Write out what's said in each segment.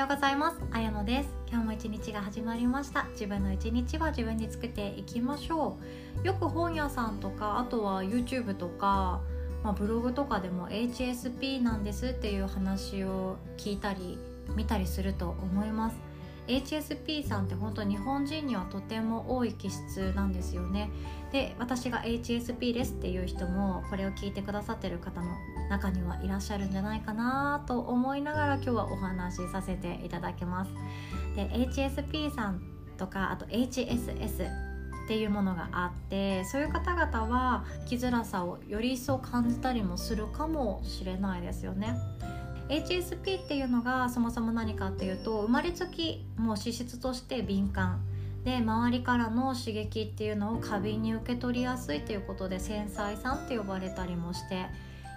ようございます。あやのです。今日も一日が始まりました。自分の一日は自分に作っていきましょう。よく本屋さんとかあとは YouTube とか、まあ、ブログとかでも HSP なんですっていう話を聞いたり見たりすると思います。HSP さんって本当日本人にはとても多い気質なんですよね。で私が HSP ですっていう人もこれを聞いてくださってる方の中にはいらっしゃるんじゃないかなと思いながら今日はお話しさせていただきます。で HSP さんとかあと HSS っていうものがあってそういう方々は生きづらさをより一層感じたりもするかもしれないですよね。HSP っていうのがそもそも何かっていうと生まれつきもう資質として敏感。で周りからの刺激っていうのを過敏に受け取りやすいということで繊細さんって呼ばれたりもして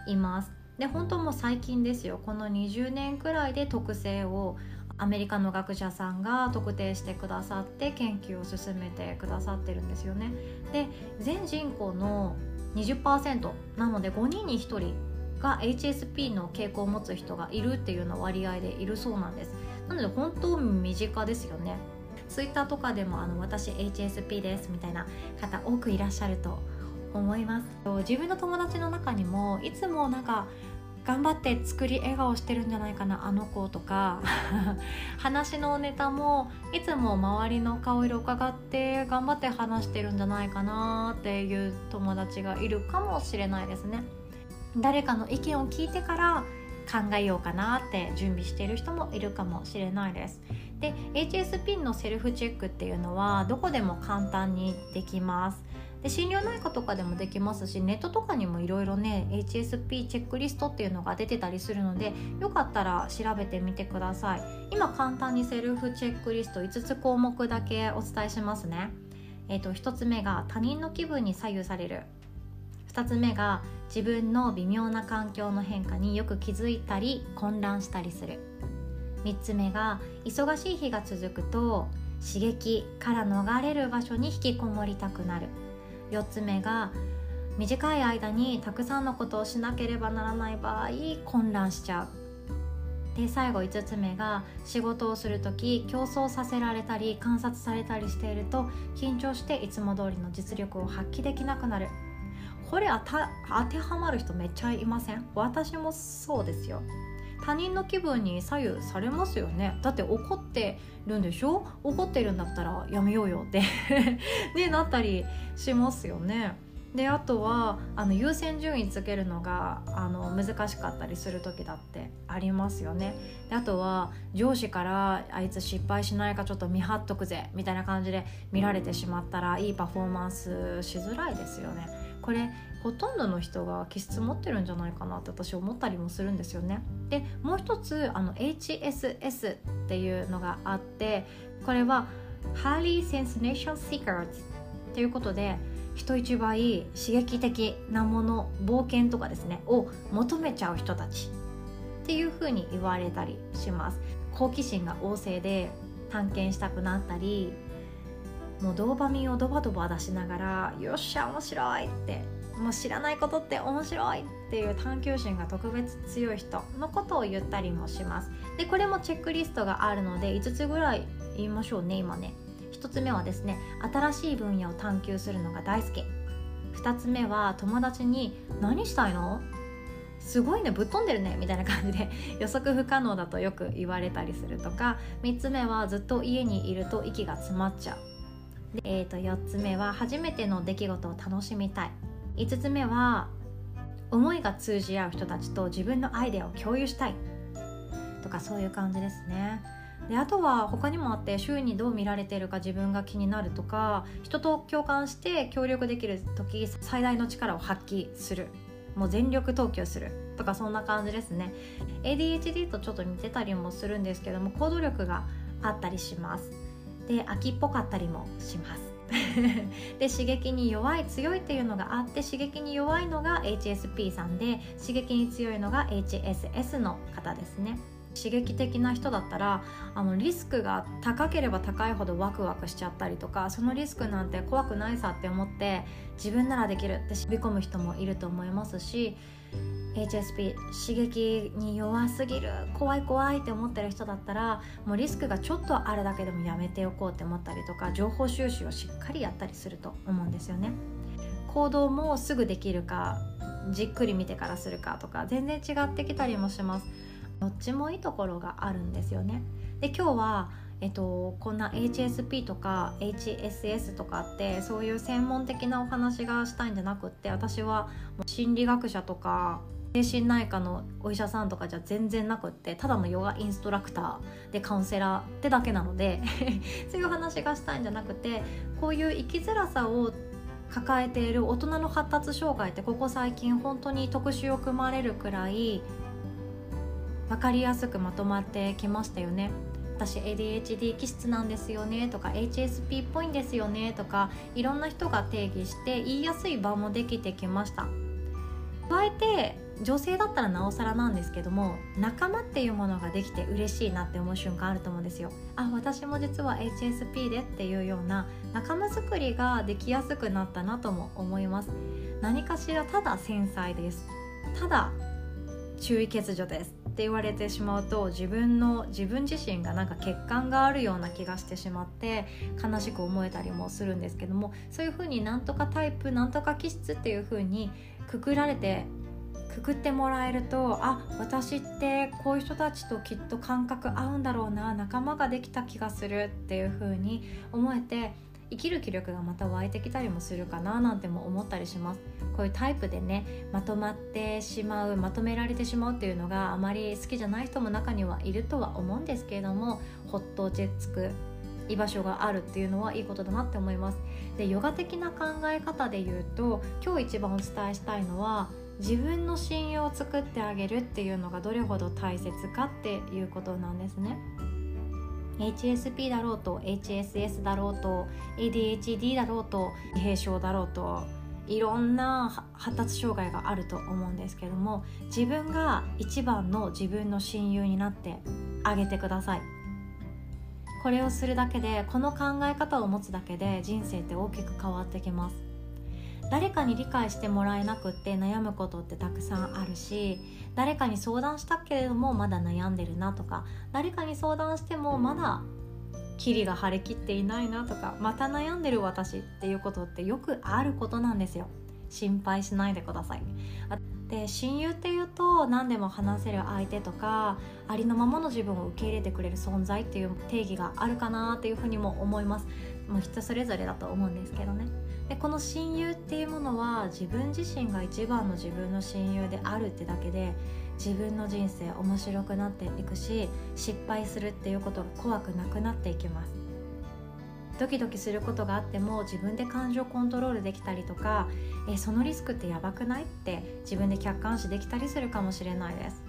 います。で本当もう最近ですよ。この20年くらいで特性をアメリカの学者さんが特定してくださって研究を進めてくださってるんですよね。で全人口の20%なので5人に1人が HSP の傾向を持つ人がいるっていうの割合でいるそうなんです。なので本当身近ですよね。ツイッターとかでもあの私 HSP ですみたいな方多くいらっしゃると思います。自分の友達の中にもいつもなんか頑張って作り笑顔してるんじゃないかなあの子とか 話のネタもいつも周りの顔色を伺って頑張って話してるんじゃないかなっていう友達がいるかもしれないですね。誰かの意見を聞いてから考えようかなって準備している人もいるかもしれないです。で HSP のセルフチェックっていうのはどこでも簡単にできます。で心療内科とかでもできますしネットとかにもいろいろね HSP チェックリストっていうのが出てたりするのでよかったら調べてみてください今簡単にセルフチェックリスト5つ項目だけお伝えしますねえっ、ー、と1つ目が他人の気分に左右される2つ目が自分の微妙な環境の変化によく気づいたり混乱したりする。3つ目が忙しい日が続くと刺激から逃れる場所に引きこもりたくなる。4つ目が短い間にたくさんのことをしなければならない場合混乱しちゃう。で最後5つ目が仕事をする時競争させられたり観察されたりしていると緊張していつも通りの実力を発揮できなくなる。これ当てはまる人めっちゃいません？私もそうですよ。他人の気分に左右されますよね。だって怒ってるんでしょ？怒ってるんだったらやめようよって。ねなったりしますよね。であとはあの優先順位つけるのがあの難しかったりする時だってありますよね。であとは上司からあいつ失敗しないかちょっと見張っとくぜみたいな感じで見られてしまったらいいパフォーマンスしづらいですよね。これほとんどの人が気質持ってるんじゃないかなって私思ったりもするんですよね。でもう一つあの HSS っていうのがあってこれは Highly Sensation Seekers ということで人一倍刺激的なもの冒険とかですねを求めちゃう人たちっていうふうに言われたりします好奇心が旺盛で探検したくなったりもうドーパミンをドバドバ出しながらよっしゃ面白いってもう知らないことって面白いっていう探求心が特別強い人のことを言ったりもします。でこれもチェックリストがあるので5つぐらい言いましょうね今ね。1つ目はですね新しい分野を探求するのが大好き。2つ目は友達に「何したいの？すごいねぶっ飛んでるねみたいな感じで予測不可能だとよく言われたりするとか。3つ目はずっと家にいると息が詰まっちゃう。で、えー、と4つ目は初めての出来事を楽しみたい。5つ目は思いが通じ合う人たちと自分のアイデアを共有したい。とかそういう感じですね。であとは他にもあって周囲にどう見られてるか自分が気になるとか人と共感して協力できる時最大の力を発揮する。もう全力投球する。とかそんな感じですね。ADHD とちょっと似てたりもするんですけども行動力があったりします。で秋っぽかったりもします。で刺激に弱い強いっていうのがあって刺激に弱いのが HSP さんで刺激に強いのが HSS の方ですね。刺激的な人だったらあのリスクが高ければ高いほどワクワクしちゃったりとかそのリスクなんて怖くないさって思って自分ならできるって飛び込む人もいると思いますし HSP 刺激に弱すぎる怖い怖いって思ってる人だったらもうリスクがちょっとあるだけでもやめておこうって思ったりとか情報収集をしっかりやったりすると思うんですよね。行動もすぐできるかじっくり見てからするかとか全然違ってきたりもします。どっちもいいところがあるんですよね。で今日はえっと、こんな HSP とか HSS とかってそういう専門的なお話がしたいんじゃなくって私は心理学者とか精神内科のお医者さんとかじゃ全然なくってただのヨガインストラクターでカウンセラーってだけなので そういう話がしたいんじゃなくてこういう生きづらさを抱えている大人の発達障害ってここ最近本当に特集を組まれるくらい分かりやすくまとまってきましたよね。私 ADHD 気質なんですよねとか HSP っぽいんですよねとかいろんな人が定義して言いやすい場もできてきました。加えて女性だったらなおさらなんですけども仲間っていうものができて嬉しいなって思う瞬間あると思うんですよ。あ私も実は HSP でっていうような仲間づくりができやすくなったなとも思います。何かしらただ繊細です。ただ注意欠如です。って言われてしまうと自分の自分自身がなんか欠陥があるような気がしてしまって悲しく思えたりもするんですけどもそういうふうになんとかタイプなんとか気質っていうふうにくくられてくくってもらえるとあ私ってこういう人たちときっと感覚合うんだろうな仲間ができた気がするっていう風に思えて生きる気力がまた湧いてきたりもするかななんても思ったりします。こういうタイプでねまとまってしまうまとめられてしまうっていうのがあまり好きじゃない人も中にはいるとは思うんですけれどもほっと落ち着く居場所があるっていうのはいいことだなって思います。でヨガ的な考え方で言うと今日一番お伝えしたいのは自分の信用を作ってあげるっていうのがどれほど大切かっていうことなんですね。HSP だろうと HSS だろうと ADHD だろうと自閉症だろうといろんな発達障害があると思うんですけども自分が一番の自分の親友になってあげてください。これをするだけでこの考え方を持つだけで人生って大きく変わってきます。誰かに理解してもらえなくって悩むことってたくさんあるし誰かに相談したけれどもまだ悩んでるなとか誰かに相談してもまだキリが張り切っていないなとかまた悩んでる私っていうことってよくあることなんですよ。心配しないでくださいで親友っていうと何でも話せる相手とかありのままの自分を受け入れてくれる存在っていう定義があるかなっていうふうにも思います。もう人それぞれだと思うんですけどね。でこの親友っていうものは自分自身が一番の自分の親友であるってだけで自分の人生面白くなっていくし失敗するっていうことが怖くなくなっていきます。ドキドキすることがあっても自分で感情コントロールできたりとかえそのリスクってやばくない？って自分で客観視できたりするかもしれないです。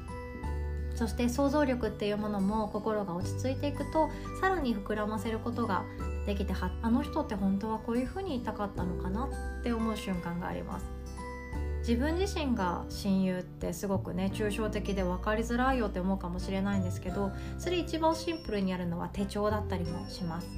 そして想像力っていうものも心が落ち着いていくとさらに膨らませることができてはあの人って本当はこういうふうに言いたかったのかなって思う瞬間があります。自分自身が親友ってすごくね抽象的で分かりづらいよって思うかもしれないんですけどそれ一番シンプルにやるのは手帳だったりもします。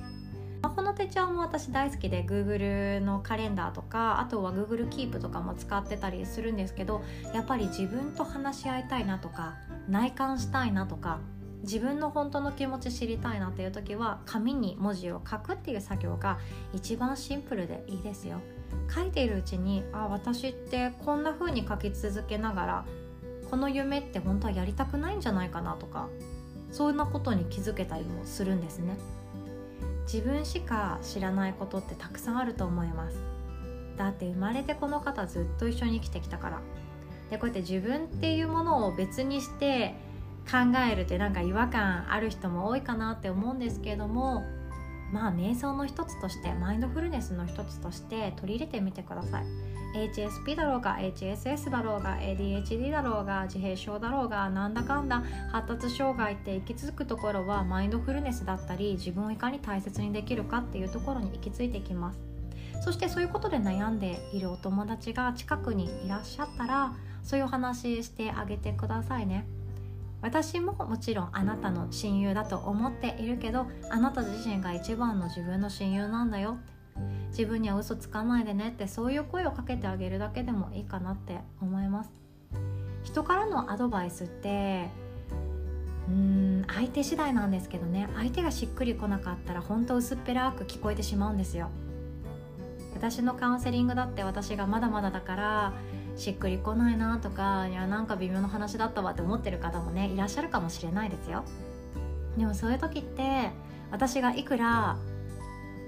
この手帳も私大好きで Google のカレンダーとかあとは Google Keep とかも使ってたりするんですけどやっぱり自分と話し合いたいなとか内観したいなとか自分の本当の気持ち知りたいなっていう時は紙に文字を書くっていう作業が一番シンプルでいいですよ。書いているうちにあ私ってこんな風に書き続けながらこの夢って本当はやりたくないんじゃないかなとかそんなことに気づけたりもするんですね。自分しか知らないことってたくさんあると思います。だって生まれてこの方ずっと一緒に生きてきたから。でこうやって自分っていうものを別にして考えるってなんか違和感ある人も多いかなって思うんですけれどもまあ瞑想の一つとしてマインドフルネスの一つとして取り入れてみてください。HSP だろうが HSS だろうが ADHD だろうが自閉症だろうがなんだかんだ発達障害って行き着くところはマインドフルネスだったり自分をいかに大切にできるかっていうところに行き着いてきます。そしてそういうことで悩んでいるお友達が近くにいらっしゃったらそういうお話してあげてくださいね。私ももちろんあなたの親友だと思っているけどあなた自身が一番の自分の親友なんだよ。自分には嘘つかないでねってそういう声をかけてあげるだけでもいいかなって思います。人からのアドバイスってうん相手次第なんですけどね。相手がしっくりこなかったら本当薄っぺらく聞こえてしまうんですよ。私のカウンセリングだって私がまだまだだからしっくりこないなとかいやなんか微妙な話だったわって思ってる方もねいらっしゃるかもしれないですよ。でもそういう時って私がいくら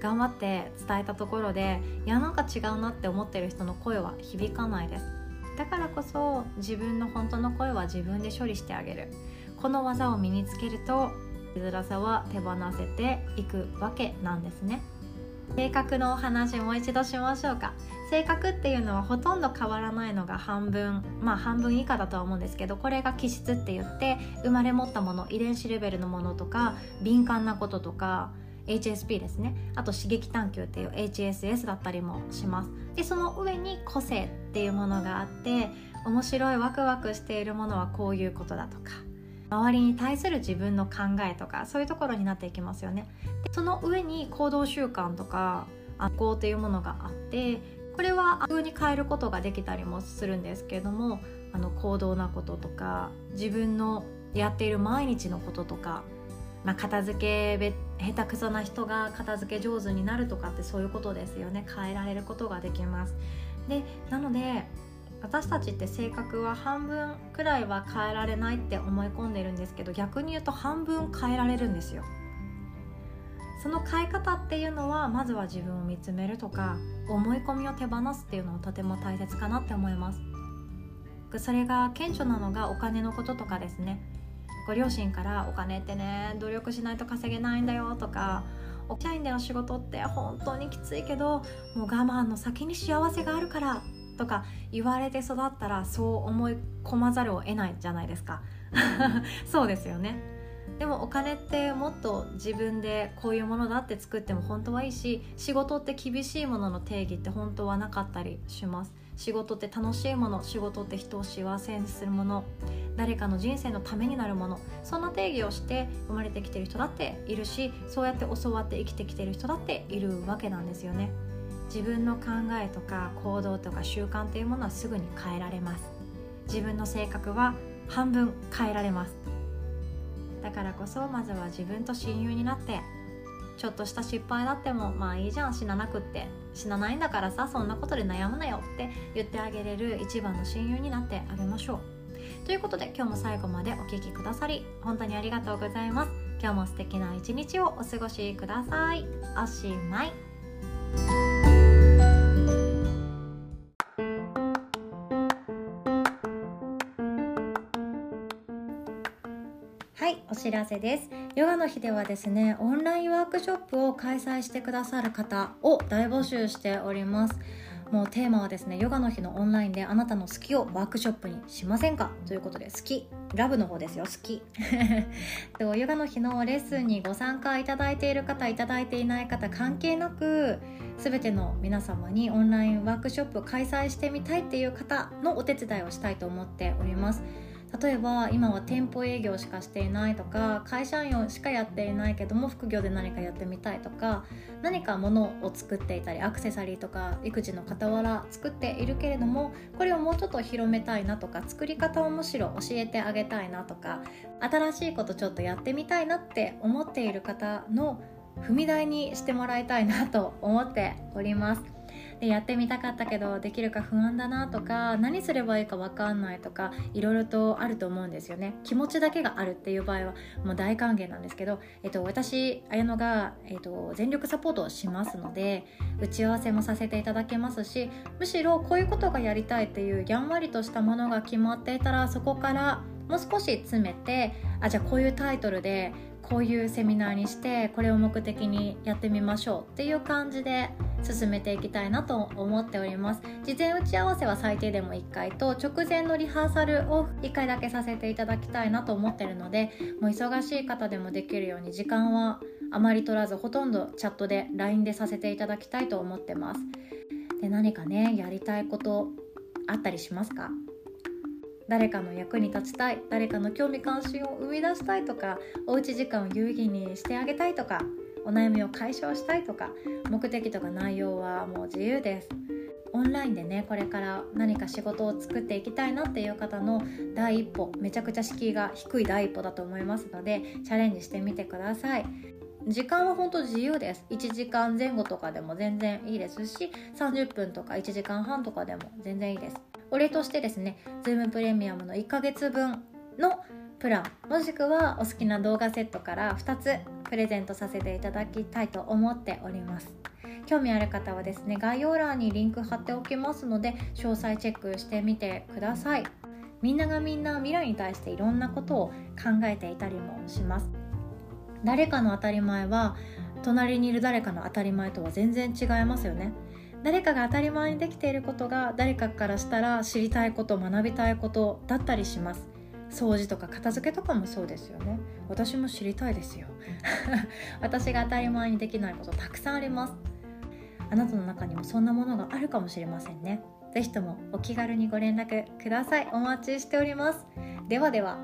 頑張って伝えたところでいやなんか違うなって思ってる人の声は響かないです。だからこそ自分の本当の声は自分で処理してあげる。この技を身につけると居づらさは手放せていくわけなんですね。性格のお話もう一度しましょうか。性格っていうのはほとんど変わらないのが半分。まあ半分以下だとは思うんですけどこれが気質って言って生まれ持ったもの遺伝子レベルのものとか敏感なこととか HSP ですね。あと刺激探求っていう HSS だったりもします。でその上に個性っていうものがあって面白いワクワクしているものはこういうことだとか周りに対する自分の考えとかそういうところになっていきますよね。でその上に行動習慣とか悪行というものがあってこれは悪に変えることができたりもするんですけれどもあの行動なこととか自分のやっている毎日のこととかまあ、片付け下手くそな人が片付け上手になるとかってそういうことですよね。変えられることができます。でなので私たちって性格は半分くらいは変えられないって思い込んでるんですけど逆に言うと半分変えられるんですよ。その変え方っていうのはまずは自分を見つめるとか思い込みを手放すっていうのはとても大切かなって思います。それが顕著なのがお金のこととかですね。ご両親からお金ってね努力しないと稼げないんだよとか社員での仕事って本当にきついけどもう我慢の先に幸せがあるからとか言われて育ったらそう思い込まざるを得ないじゃないですか。そうですよね。でもお金ってもっと自分でこういうものだって作っても本当はいいし仕事って厳しいものの定義って本当はなかったりします。仕事って楽しいもの仕事って人を幸せにするもの誰かの人生のためになるものそんな定義をして生まれてきてる人だっているしそうやって教わって生きてきてる人だっているわけなんですよね自分の考えとか行動とか習慣というものはすぐに変えられます。自分の性格は半分変えられます。だからこそまずは自分と親友になってちょっとした失敗だってもまあいいじゃん死ななくって死なないんだからさそんなことで悩むなよって言ってあげれる一番の親友になってあげましょう。ということで今日も最後までお聴きくださり本当にありがとうございます。今日も素敵な一日をお過ごしください。おしまい。知らせです。ヨガの日ではですねオンラインワークショップを開催してくださる方を大募集しております。もうテーマはですねヨガの日のオンラインであなたの好きをワークショップにしませんか？ということで好き。ラブの方ですよ好き。ヨガの日のレッスンにご参加いただいている方いただいていない方関係なく全ての皆様にオンラインワークショップを開催してみたいっていう方のお手伝いをしたいと思っております。例えば今は店舗営業しかしていないとか会社員しかやっていないけども副業で何かやってみたいとか何か物を作っていたりアクセサリーとか育児の傍ら作っているけれどもこれをもうちょっと広めたいなとか作り方をむしろ教えてあげたいなとか新しいことちょっとやってみたいなって思っている方の踏み台にしてもらいたいなと思っております。でやってみたかったけどできるか不安だなとか何すればいいか分かんないとかいろいろとあると思うんですよね。気持ちだけがあるっていう場合はもう大歓迎なんですけど、えっと、私綾乃が、えっと、全力サポートをしますので打ち合わせもさせていただけますしむしろこういうことがやりたいっていうやんわりとしたものが決まっていたらそこからもう少し詰めてあじゃあこういうタイトルでこういうセミナーにしてこれを目的にやってみましょうっていう感じで進めていきたいなと思っております。事前打ち合わせは最低でも1回と直前のリハーサルを1回だけさせていただきたいなと思ってるのでもう忙しい方でもできるように時間はあまり取らずほとんどチャットで LINE でさせていただきたいと思ってます。で何かねやりたいことあったりしますか？誰かの役に立ちたい誰かの興味関心を生み出したいとかおうち時間を有意義にしてあげたいとかお悩みを解消したいとか目的とか内容はもう自由です。オンラインでねこれから何か仕事を作っていきたいなっていう方の第一歩めちゃくちゃ敷居が低い第一歩だと思いますのでチャレンジしてみてください。時間は本当自由です。1時間前後とかでも全然いいですし30分とか1時間半とかでも全然いいです。お礼としてですね Zoom プレミアムの1ヶ月分のプランもしくはお好きな動画セットから2つプレゼントさせていただきたいと思っております。興味ある方はですね概要欄にリンク貼っておきますので詳細チェックしてみてください。みんながみんな未来に対していろんなことを考えていたりもします。誰かの当たり前は隣にいる誰かの当たり前とは全然違いますよね。誰かが当たり前にできていることが誰かからしたら知りたいこと学びたいことだったりします。掃除とか片付けとかもそうですよね。私も知りたいですよ。私が当たり前にできないことたくさんあります。あなたの中にもそんなものがあるかもしれませんね。是非ともお気軽にご連絡ください。お待ちしております。ではでは。